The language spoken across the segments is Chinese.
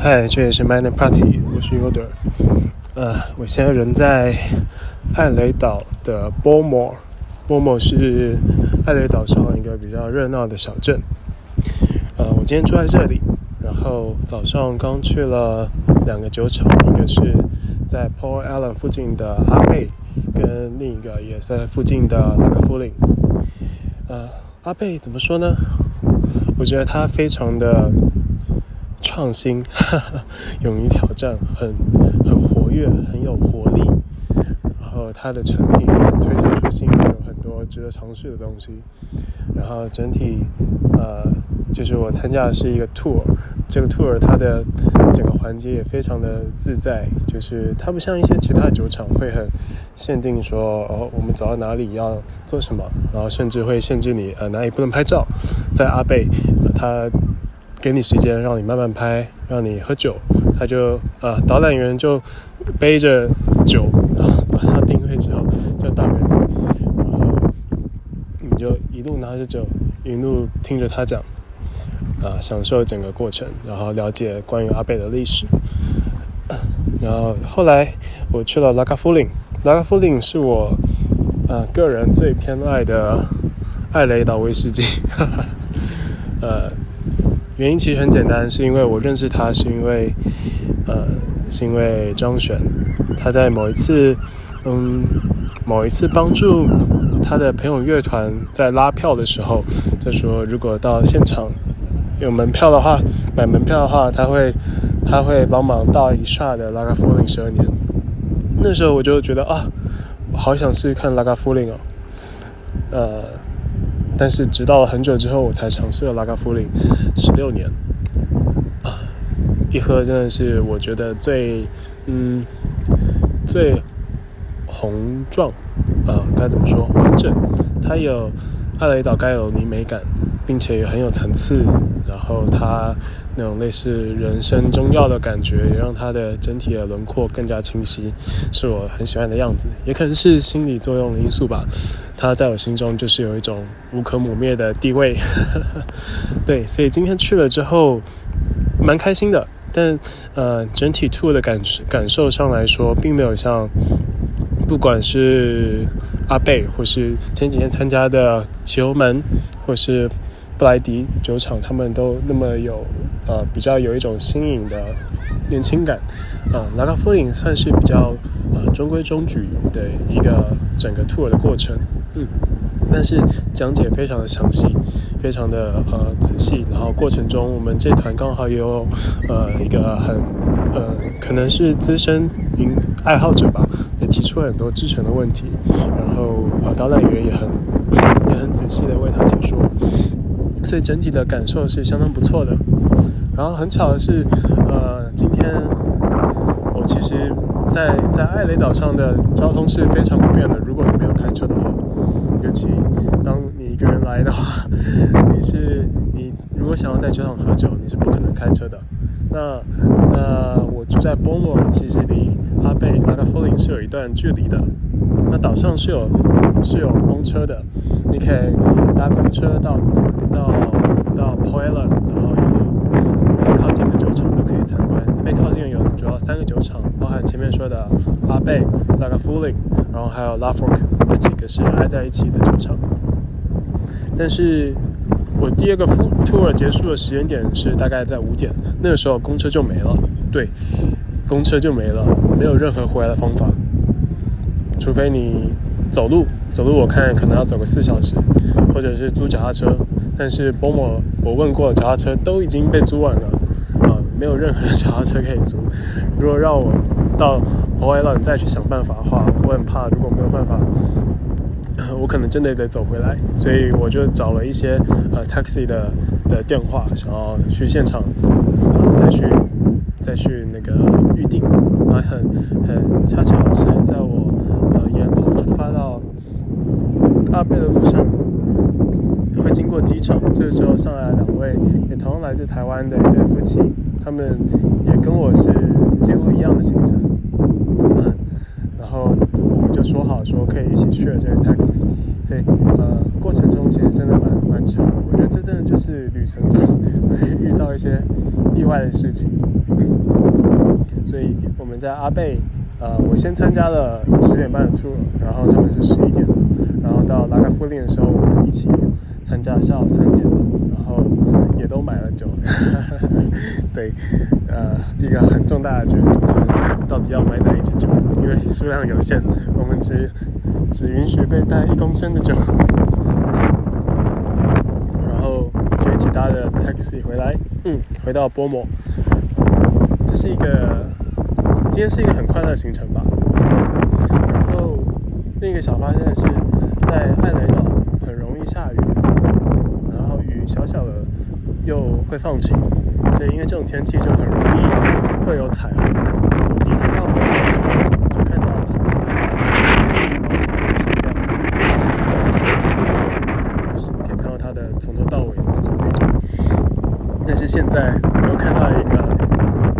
嗨，这里是 Minor Party，我是 Yoder。呃，我现在人在艾雷岛的波莫，波莫是艾雷岛上一个比较热闹的小镇。呃，我今天住在这里，然后早上刚去了两个酒厂，一个是在 Paul Allen 附近的阿贝，跟另一个也在附近的拉卡夫林。呃，阿贝怎么说呢？我觉得他非常的创新，勇于挑战，很很活跃，很有活力。然后他的成品推陈出新，有很多值得尝试的东西。然后整体，呃，就是我参加的是一个 tour，这个 tour 它的整个环节也非常的自在，就是它不像一些其他酒厂会很限定说，哦，我们走到哪里要做什么，然后甚至会限制你，呃，哪里不能拍照。在阿贝，它给你时间让你慢慢拍，让你喝酒，他就，呃，导览员就背着酒，然后走到定位之后就倒给你，然后你就一路拿着酒，一路听着他讲，啊，享受整个过程，然后了解关于阿贝的历史。然后后来我去了拉卡夫林，拉卡夫林是我呃个人最偏爱的艾雷岛威士忌。呃，原因其实很简单，是因为我认识他，是因为呃，是因为张璇，他在某一次嗯某一次帮助他的朋友乐团在拉票的时候，就说如果到现场有门票的话，买门票的话，他会他会帮忙到一刷的拉卡夫林十二年。那时候我就觉得啊，好想试试看拉卡夫林哦，呃。但是直到很久之后，我才尝试了拉卡夫林，十六年，啊，一喝真的是我觉得最，嗯，最红壮，呃，该怎么说？完整，它有艾雷岛该有泥美感。并且也很有层次，然后它那种类似人生中药的感觉，也让它的整体的轮廓更加清晰，是我很喜欢的样子。也可能是心理作用的因素吧，它在我心中就是有一种无可磨灭的地位。对，所以今天去了之后，蛮开心的。但呃，整体 tour 的感感受上来说，并没有像不管是阿贝，或是前几天参加的奇欧门，或是。布莱迪酒厂，他们都那么有，呃，比较有一种新颖的年轻感，啊，拉卡夫林算是比较呃中规中矩的一个整个 tour 的过程，嗯，但是讲解非常的详细，非常的呃仔细，然后过程中我们这团刚好也有呃一个很呃可能是资深云爱好者吧，也提出了很多制成的问题，然后呃导览员也很也很仔细的为他解说。所以整体的感受是相当不错的。然后很巧的是，呃，今天我其实，在在艾雷岛上的交通是非常不便的。如果你没有开车的话，尤其当你一个人来的话，你是你如果想要在酒厂喝酒，你是不可能开车的。那那我住在波莫，其实离阿贝拉卡夫林是有一段距离的。那岛上是有是有公车的，你可以搭公车到到到 p o i l a n 然后一路靠近的酒厂都可以参观。那边靠近有主要三个酒厂，包含前面说的阿贝、拉卡夫林，然后还有拉 Fork 这几个是挨在一起的酒厂。但是我第二个 tour 结束的时间点是大概在五点，那个时候公车就没了。对，公车就没了，没有任何回来的方法。除非你走路，走路我看可能要走个四小时，或者是租脚踏车。但是波莫我问过，脚踏车都已经被租完了，啊，没有任何脚踏车可以租。如果让我到博爱浪再去想办法的话，我很怕如果没有办法，我可能真的得走回来。所以我就找了一些呃 taxi 的的电话，想要去现场再去再去那个预定。还很很恰巧是在我呃。沿路出发到阿贝的路上，会经过机场。这个时候上来两位也同样来自台湾的一对夫妻，他们也跟我是几乎一样的行程。然后我们就说好说可以一起去了这个 taxi。所以呃，过程中其实真的蛮蛮巧。我觉得这真的就是旅程中会 遇到一些意外的事情。所以我们在阿贝，呃，我先参加了十点半的 tour，然后他们是十一点的，然后到拉卡夫林的时候，我们一起参加下午三点的，然后也都买了酒。对，呃，一个很重大的决定就是到底要买哪一支酒，因为数量有限，我们只只允许被带一公升的酒。然后一起搭的 taxi 回来，嗯，回到波摩。这是一个，今天是一个很快乐的行程吧。然后另一个小发现是，在艾雷岛很容易下雨，然后雨小小的又会放晴，所以因为这种天气就很容易会有彩虹。我第一天到波摩的时候就看到了彩虹，非常高兴，是一个很纯净，就是你可以看到它的从头到尾就是那种。但是现在我又看到一个。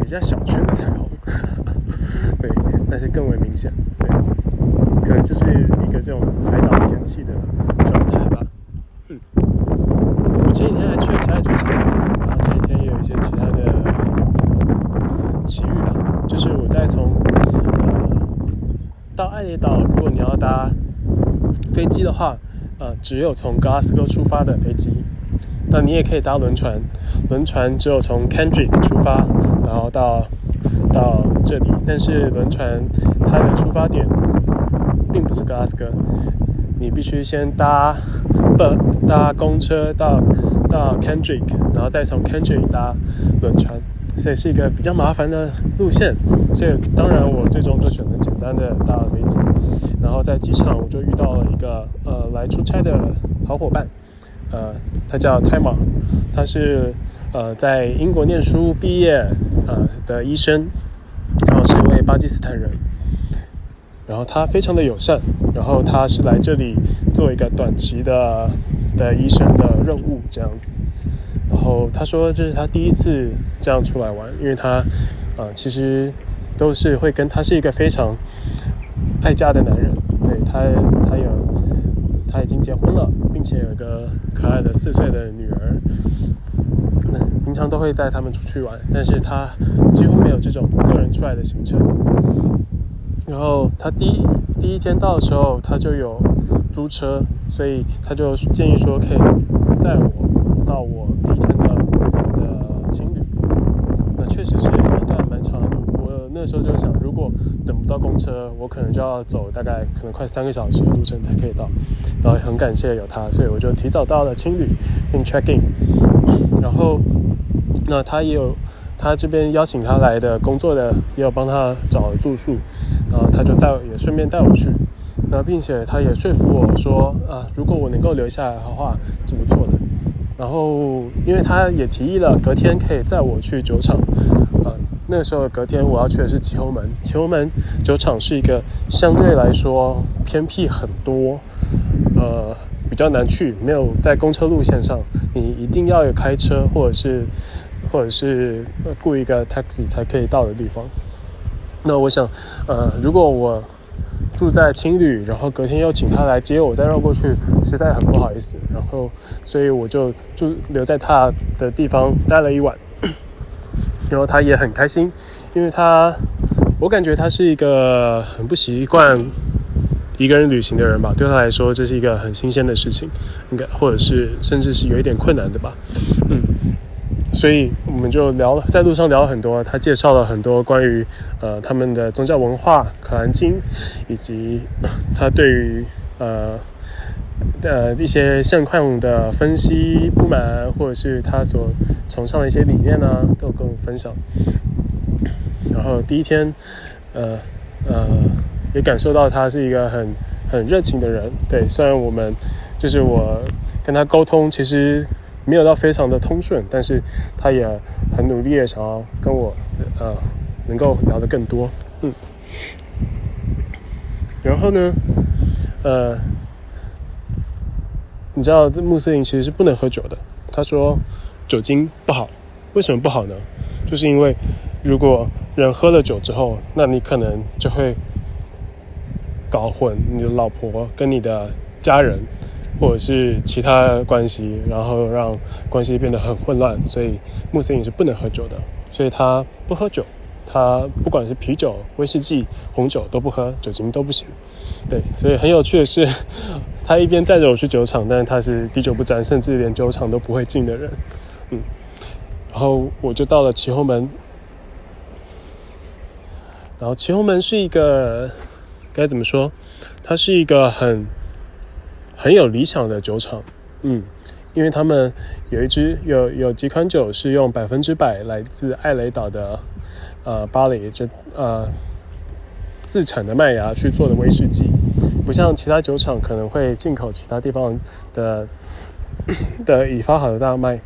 比较小圈的彩虹，对，但是更为明显，对，可能就是一个这种海岛天气的状态吧。嗯，我前几天还去了其他酒厂，然后前几天也有一些其他的奇遇吧。就是我在从呃到艾雷岛，如果你要搭飞机的话，呃，只有从格拉斯哥出发的飞机。那你也可以搭轮船，轮船只有从 Kendrick 出发，然后到到这里。但是轮船它的出发点并不是格拉斯哥，你必须先搭不搭公车到到 Kendrick，然后再从 Kendrick 搭轮船，所以是一个比较麻烦的路线。所以当然我最终就选择简单的搭了飞机，然后在机场我就遇到了一个呃来出差的好伙伴。呃，他叫泰马，他是呃在英国念书毕业呃的医生，然后是一位巴基斯坦人，然后他非常的友善，然后他是来这里做一个短期的的医生的任务这样子，然后他说这是他第一次这样出来玩，因为他呃其实都是会跟他是一个非常爱家的男人，对他他有。他已经结婚了，并且有一个可爱的四岁的女儿。平常都会带他们出去玩，但是他几乎没有这种个人出来的行程。然后他第一第一天到的时候，他就有租车，所以他就建议说可以载我到我第一天的的青旅。那确实是一段蛮长的路。我那时候就想，如果等不到公车，我可能就要走大概可能快三个小时的路程才可以到。然后很感谢有他，所以我就提早到了青旅并 check in。然后那他也有他这边邀请他来的工作的，也有帮他找住宿。然后他就带也顺便带我去。那并且他也说服我说啊，如果我能够留下来的话是不错的。然后因为他也提议了隔天可以载我去酒厂。啊那时候隔天我要去的是旗侯门，旗侯门酒厂是一个相对来说偏僻很多，呃，比较难去，没有在公车路线上，你一定要有开车或者是或者是雇一个 taxi 才可以到的地方。那我想，呃，如果我住在青旅，然后隔天又请他来接我再绕过去，实在很不好意思。然后，所以我就住留在他的地方待了一晚。然后他也很开心，因为他，我感觉他是一个很不习惯一个人旅行的人吧。对他来说，这是一个很新鲜的事情，应该或者是甚至是有一点困难的吧。嗯，所以我们就聊了，在路上聊了很多。他介绍了很多关于呃他们的宗教文化、可兰经，以及他对于呃。的一些现况的分析不满，或者是他所崇尚的一些理念呢，都跟我分享。然后第一天，呃呃，也感受到他是一个很很热情的人。对，虽然我们就是我跟他沟通，其实没有到非常的通顺，但是他也很努力的想要跟我呃能够聊得更多。嗯，然后呢，呃。你知道，穆斯林其实是不能喝酒的。他说，酒精不好。为什么不好呢？就是因为，如果人喝了酒之后，那你可能就会搞混你的老婆跟你的家人，或者是其他关系，然后让关系变得很混乱。所以，穆斯林是不能喝酒的。所以他不喝酒。他不管是啤酒、威士忌、红酒都不喝，酒精都不行。对，所以很有趣的是，他一边载着我去酒厂，但是他是滴酒不沾，甚至连酒厂都不会进的人。嗯，然后我就到了齐后门，然后齐后门是一个该怎么说？它是一个很很有理想的酒厂。嗯，因为他们有一支有有几款酒是用百分之百来自艾雷岛的呃巴黎就呃。自产的麦芽去做的威士忌，不像其他酒厂可能会进口其他地方的 的已发好的大麦，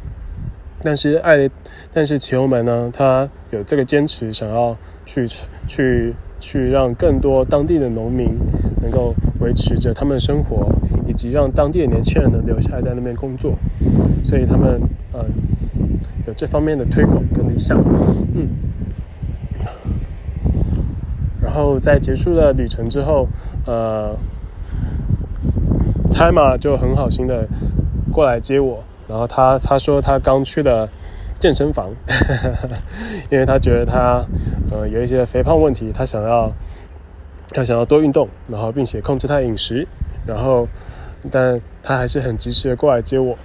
但是艾，但是奇欧门呢，他有这个坚持，想要去去去让更多当地的农民能够维持着他们的生活，以及让当地的年轻人能留下来在那边工作，所以他们呃有这方面的推广跟理想，嗯。然后在结束了旅程之后，呃，泰马就很好心的过来接我。然后他他说他刚去了健身房，因为他觉得他呃有一些肥胖问题，他想要他想要多运动，然后并且控制他饮食。然后，但他还是很及时的过来接我。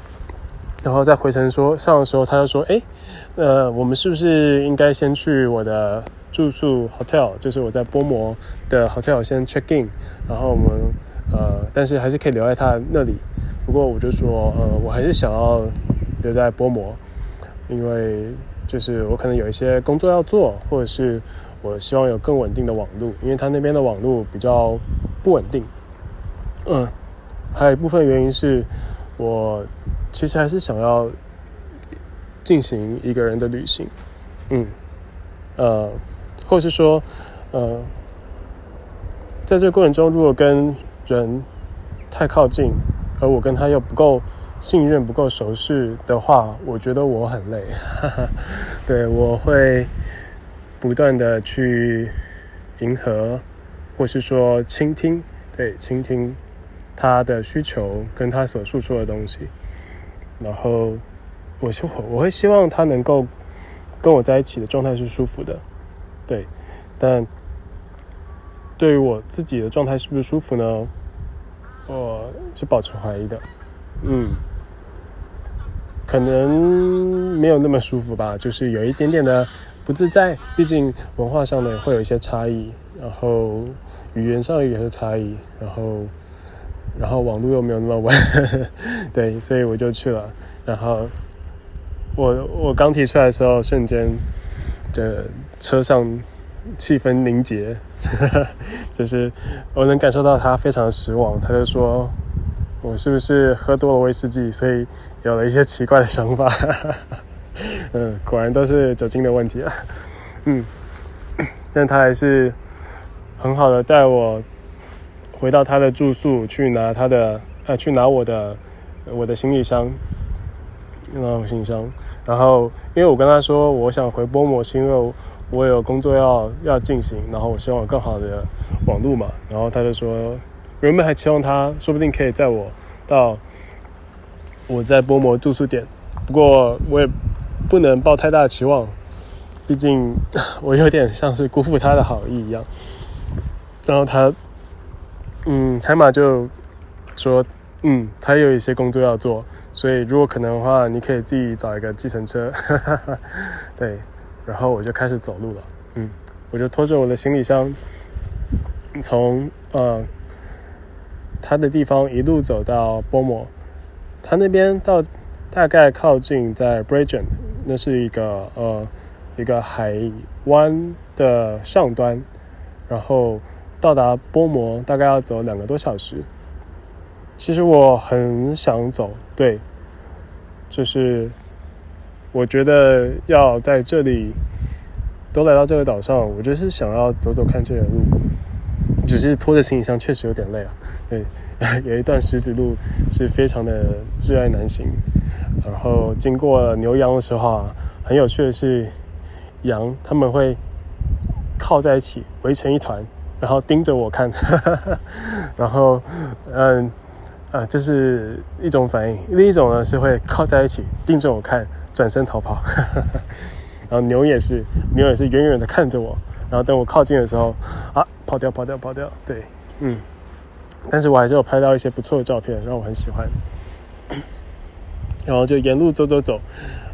然后在回程说上的时候，他就说：“哎，呃，我们是不是应该先去我的？”住宿 hotel 就是我在波摩的 hotel 先 check in，然后我们呃，但是还是可以留在他那里。不过我就说，呃，我还是想要留在波摩，因为就是我可能有一些工作要做，或者是我希望有更稳定的网络，因为他那边的网络比较不稳定。嗯，还有一部分原因是我其实还是想要进行一个人的旅行。嗯，呃。或是说，呃，在这个过程中，如果跟人太靠近，而我跟他又不够信任、不够熟识的话，我觉得我很累。哈 哈对，我会不断的去迎合，或是说倾听，对，倾听他的需求跟他所诉说的东西。然后，我希我会希望他能够跟我在一起的状态是舒服的。对，但对于我自己的状态是不是舒服呢？我是保持怀疑的。嗯，可能没有那么舒服吧，就是有一点点的不自在。毕竟文化上呢会有一些差异，然后语言上也是差异，然后然后网络又没有那么稳。对，所以我就去了。然后我我刚提出来的时候，瞬间的。车上气氛凝结，就是我能感受到他非常失望。他就说：“我是不是喝多了威士忌，所以有了一些奇怪的想法？” 嗯，果然都是酒精的问题啊。嗯，但他还是很好的带我回到他的住宿，去拿他的呃，去拿我的我的行李箱，拿我行李箱。然后，因为我跟他说我想回波摩，是因为。我有工作要要进行，然后我希望有更好的网路嘛，然后他就说，原本还期望他说不定可以载我到我在波摩住宿点，不过我也不能抱太大的期望，毕竟我有点像是辜负他的好意一样。然后他，嗯，海马就说，嗯，他有一些工作要做，所以如果可能的话，你可以自己找一个计程车，对。然后我就开始走路了，嗯，我就拖着我的行李箱，从呃他的地方一路走到波摩，他那边到大概靠近在 b r i d g e n 那是一个呃一个海湾的上端，然后到达波摩大概要走两个多小时。其实我很想走，对，就是。我觉得要在这里都来到这个岛上，我就是想要走走看这条路。只是拖着行李箱确实有点累啊。对，有一段石子路是非常的挚爱难行。然后经过牛羊的时候啊，很有趣的是，羊他们会靠在一起围成一团，然后盯着我看。然后，嗯，啊，这是一种反应。另一种呢是会靠在一起盯着我看。转身逃跑，然后牛也是，牛也是远远的看着我，然后等我靠近的时候，啊，跑掉，跑掉，跑掉。对，嗯，但是我还是有拍到一些不错的照片，让我很喜欢。然后就沿路走走走，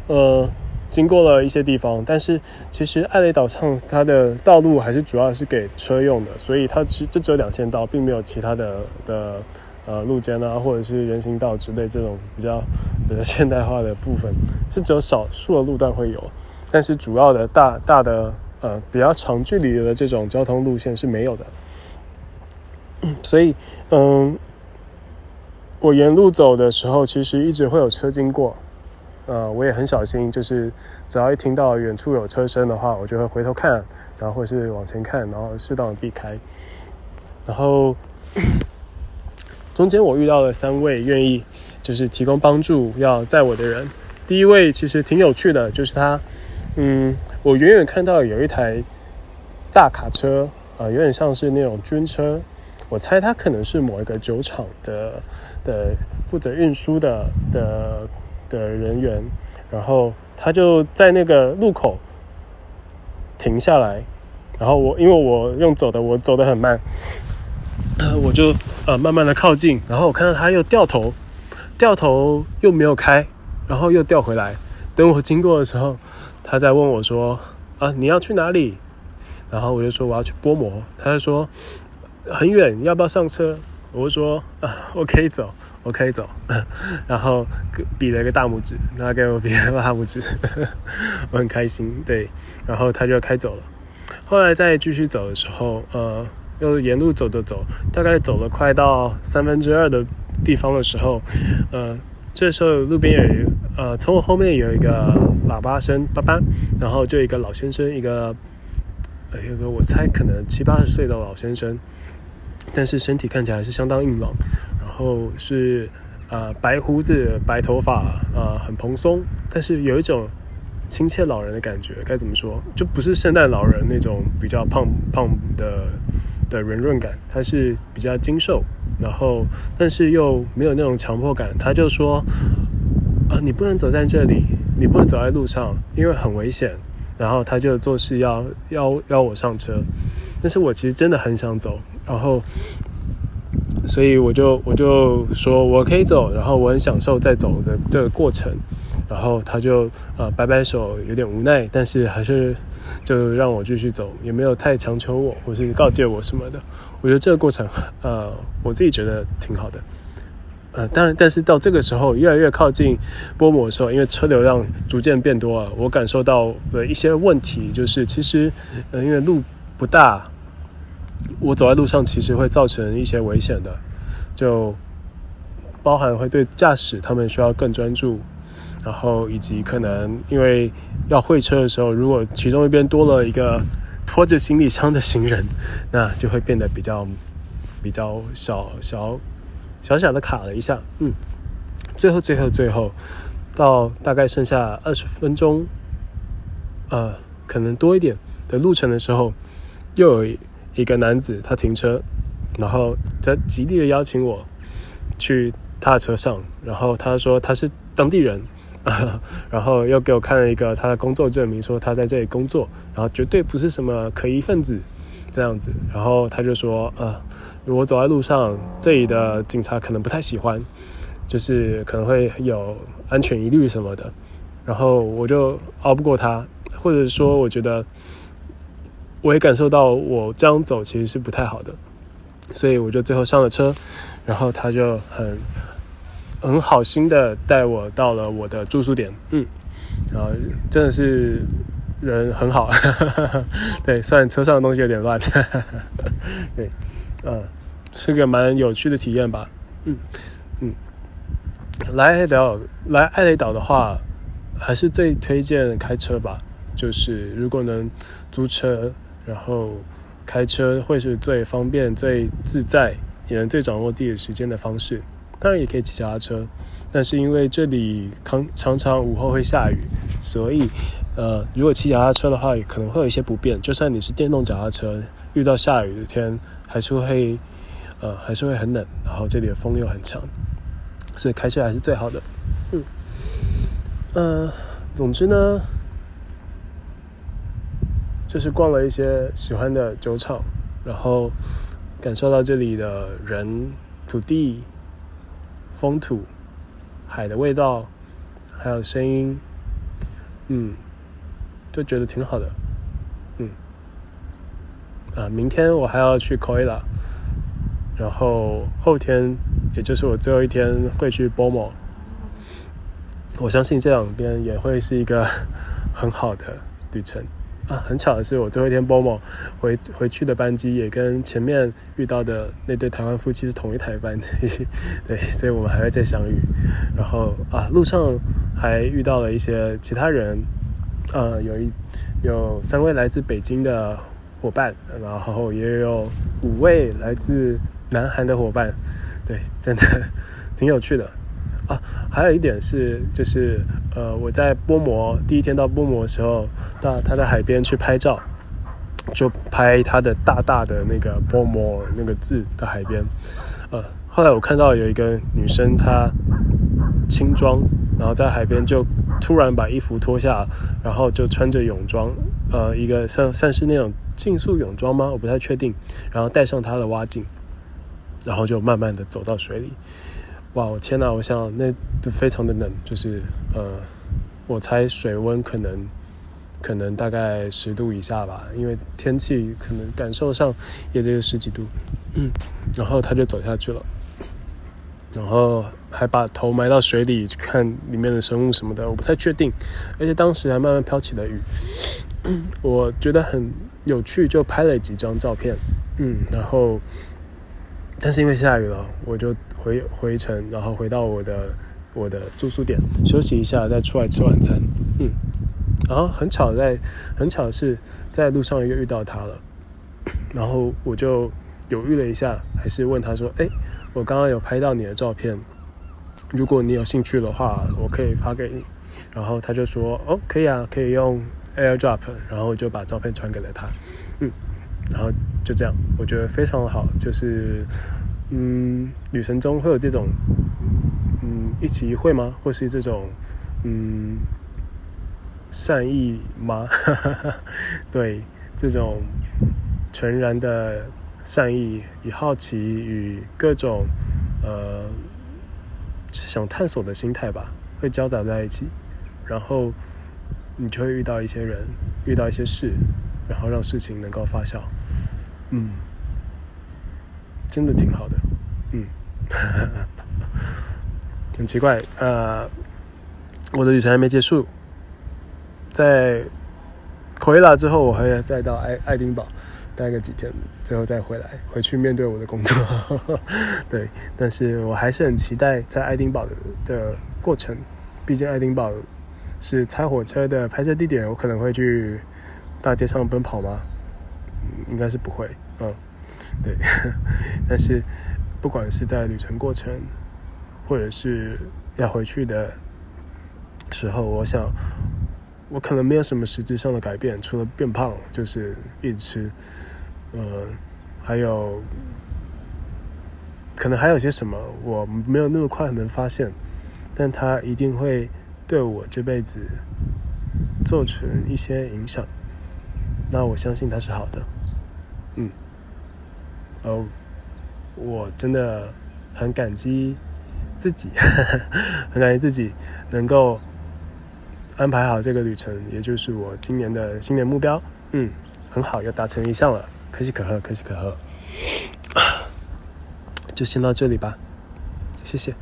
呃，经过了一些地方，但是其实艾雷岛上它的道路还是主要是给车用的，所以它只就只有两线道，并没有其他的的。呃，路肩啊，或者是人行道之类这种比较比较现代化的部分，是只有少数的路段会有，但是主要的大大的呃比较长距离的这种交通路线是没有的。所以，嗯，我沿路走的时候，其实一直会有车经过，呃，我也很小心，就是只要一听到远处有车声的话，我就会回头看，然后或是往前看，然后适当的避开，然后。中间我遇到了三位愿意就是提供帮助要载我的人。第一位其实挺有趣的，就是他，嗯，我远远看到有一台大卡车，啊，有点像是那种军车。我猜他可能是某一个酒厂的的负责运输的的的人员。然后他就在那个路口停下来，然后我因为我用走的，我走得很慢。我就呃慢慢的靠近，然后我看到他又掉头，掉头又没有开，然后又掉回来。等我经过的时候，他在问我说：“啊，你要去哪里？”然后我就说我要去波摩，他就说很远，要不要上车？我就说啊，我可以走，我可以走。然后比了一个大拇指，他给我比了个大拇指，我很开心。对，然后他就开走了。后来再继续走的时候，呃。又沿路走走走，大概走了快到三分之二的地方的时候，呃，这时候路边有一呃，从我后面有一个喇叭声，叭叭，然后就一个老先生，一个呃，有个我猜可能七八十岁的老先生，但是身体看起来是相当硬朗，后是呃白胡子、白头发，呃很蓬松，但是有一种亲切老人的感觉，该怎么说？就不是圣诞老人那种比较胖胖的。的圆润感，他是比较精瘦，然后但是又没有那种强迫感。他就说：“啊，你不能走在这里，你不能走在路上，因为很危险。”然后他就做事要要要我上车，但是我其实真的很想走，然后所以我就我就说我可以走，然后我很享受在走的这个过程。然后他就呃摆摆手，有点无奈，但是还是就让我继续走，也没有太强求我，或是告诫我什么的。我觉得这个过程，呃，我自己觉得挺好的。呃，当然，但是到这个时候越来越靠近波摩的时候，因为车流量逐渐变多了，我感受到了一些问题，就是其实呃因为路不大，我走在路上其实会造成一些危险的，就包含会对驾驶他们需要更专注。然后以及可能因为要会车的时候，如果其中一边多了一个拖着行李箱的行人，那就会变得比较比较小小小小的卡了一下。嗯，最后最后最后到大概剩下二十分钟，呃，可能多一点的路程的时候，又有一个男子他停车，然后他极力的邀请我去他的车上，然后他说他是当地人。然后又给我看了一个他的工作证明，说他在这里工作，然后绝对不是什么可疑分子这样子。然后他就说：“呃，如果走在路上，这里的警察可能不太喜欢，就是可能会有安全疑虑什么的。”然后我就熬不过他，或者说我觉得我也感受到我这样走其实是不太好的，所以我就最后上了车，然后他就很。很好心的带我到了我的住宿点，嗯，然后真的是人很好，对，虽然车上的东西有点乱，对，嗯，是个蛮有趣的体验吧，嗯嗯，来爱雷岛来爱雷岛的话，还是最推荐开车吧，就是如果能租车，然后开车会是最方便、最自在，也能最掌握自己的时间的方式。当然也可以骑脚踏车，但是因为这里常常常午后会下雨，所以呃，如果骑脚踏车的话，也可能会有一些不便。就算你是电动脚踏车，遇到下雨的天，还是会呃，还是会很冷。然后这里的风又很强，所以开车还是最好的。嗯，呃，总之呢，就是逛了一些喜欢的酒厂，然后感受到这里的人、土地、风土、海的味道，还有声音，嗯，就觉得挺好的，嗯，啊，明天我还要去 k o i l a 然后后天也就是我最后一天会去 Bomo，我相信这两边也会是一个 很好的旅程。啊，很巧的是，我最后一天 Bomo 回回去的班机也跟前面遇到的那对台湾夫妻是同一台班，对，所以我们还会再相遇。然后啊，路上还遇到了一些其他人，呃，有一有三位来自北京的伙伴，然后也有五位来自南韩的伙伴，对，真的 挺有趣的。啊，还有一点是，就是呃，我在波摩第一天到波摩的时候，到他的海边去拍照，就拍他的大大的那个波摩那个字的海边。呃，后来我看到有一个女生，她轻装，然后在海边就突然把衣服脱下，然后就穿着泳装，呃，一个像算是那种竞速泳装吗？我不太确定。然后戴上她的蛙镜，然后就慢慢的走到水里。哇，我天哪！我想那非常的冷，就是呃，我猜水温可能可能大概十度以下吧，因为天气可能感受上也只有十几度。嗯，然后他就走下去了，然后还把头埋到水里去看里面的生物什么的，我不太确定。而且当时还慢慢飘起了雨，我觉得很有趣，就拍了几张照片。嗯，然后但是因为下雨了，我就。回回程，然后回到我的我的住宿点休息一下，再出来吃晚餐。嗯，然后很巧在很巧是在路上又遇到他了，然后我就犹豫了一下，还是问他说：“哎，我刚刚有拍到你的照片，如果你有兴趣的话，我可以发给你。”然后他就说：“哦，可以啊，可以用 AirDrop。”然后我就把照片传给了他。嗯，然后就这样，我觉得非常好，就是。嗯，旅程中会有这种，嗯，一起一会吗？或是这种，嗯，善意吗？对，这种纯然的善意与好奇与各种呃想探索的心态吧，会交杂在一起，然后你就会遇到一些人，遇到一些事，然后让事情能够发酵，嗯。真的挺好的，嗯，很奇怪，呃，我的旅程还没结束，在回来之后，我还要再到爱爱丁堡待个几天，最后再回来回去面对我的工作，对，但是我还是很期待在爱丁堡的的过程，毕竟爱丁堡是拆火车的拍摄地点，我可能会去大街上奔跑吗？应该是不会，嗯。对，但是不管是在旅程过程，或者是要回去的时候，我想我可能没有什么实质上的改变，除了变胖，就是一直吃，呃，还有可能还有些什么我没有那么快能发现，但它一定会对我这辈子造成一些影响。那我相信它是好的，哦，我真的很感激自己，很感激自己能够安排好这个旅程，也就是我今年的新年目标。嗯，很好，又达成一项了，可喜可贺，可喜可贺。就先到这里吧，谢谢。